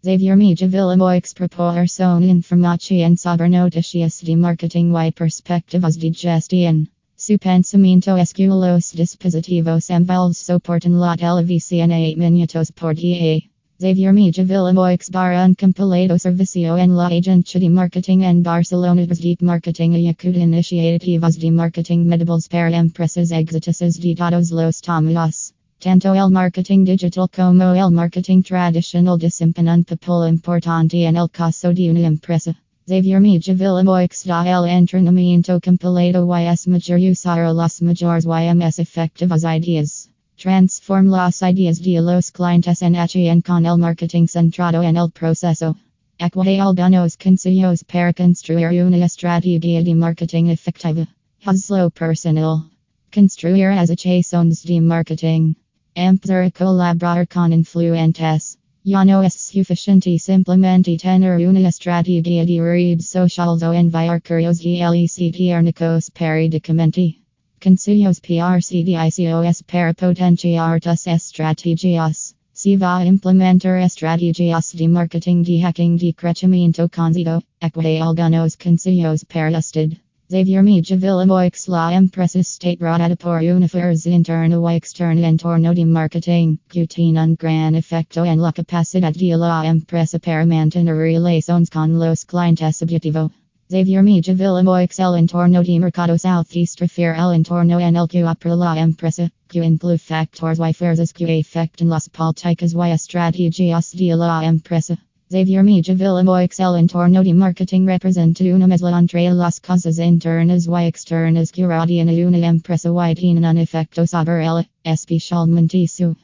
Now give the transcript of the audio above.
Xavier Mijavilla proporção informação sobre noticias de marketing y perspectivas de gestión. Su pensamiento esque los dispositivos envolves soportan la televisión a 8 minutos por día. Xavier Mijavilla para un compilado servicio en la agencia de marketing en Barcelona de marketing y acuda iniciativas de marketing medibles para empresas exitosas de todos los tamaños. Tanto el marketing digital como el marketing tradicional desempeñan papel importante en el caso de una empresa. Xavier Mijavilla da el entrenamiento completo y es mejor usar las mayores y más efectivas ideas. Transform las ideas de los clientes en acción con el marketing centrado en el proceso. Equate algunos consejos para construir una estrategia de marketing efectiva. Hazlo personal. Construir asociaciones de marketing. Empezar colaborar con influentes. Ya no es suficiente simplemente tener una estrategia de redes sociales o enviar correos electrónicos periódicamente. Consejos PRCDICOS para potenciar tus estrategias. Si va a implementar estrategias de marketing de hacking de crecimiento conocido, equate algunos consejos para usted. Xavier Mijavilla la empresa state rodada por fuerza interna y externa en torno de marketing, que un gran efecto en la capacidad de la empresa para mantener relaciones con los clientes objetivo. Xavier Mijavilla el entorno de mercado southeast refiere el entorno en el que opera la empresa, que incluye factores y fuerzas que afectan las políticas y estrategias de la empresa. Xavier Mijavilla el entorno de marketing representa una mezcla entre las cosas internas y externas que rodean a una empresa y tienen un efecto sobre el especialmente su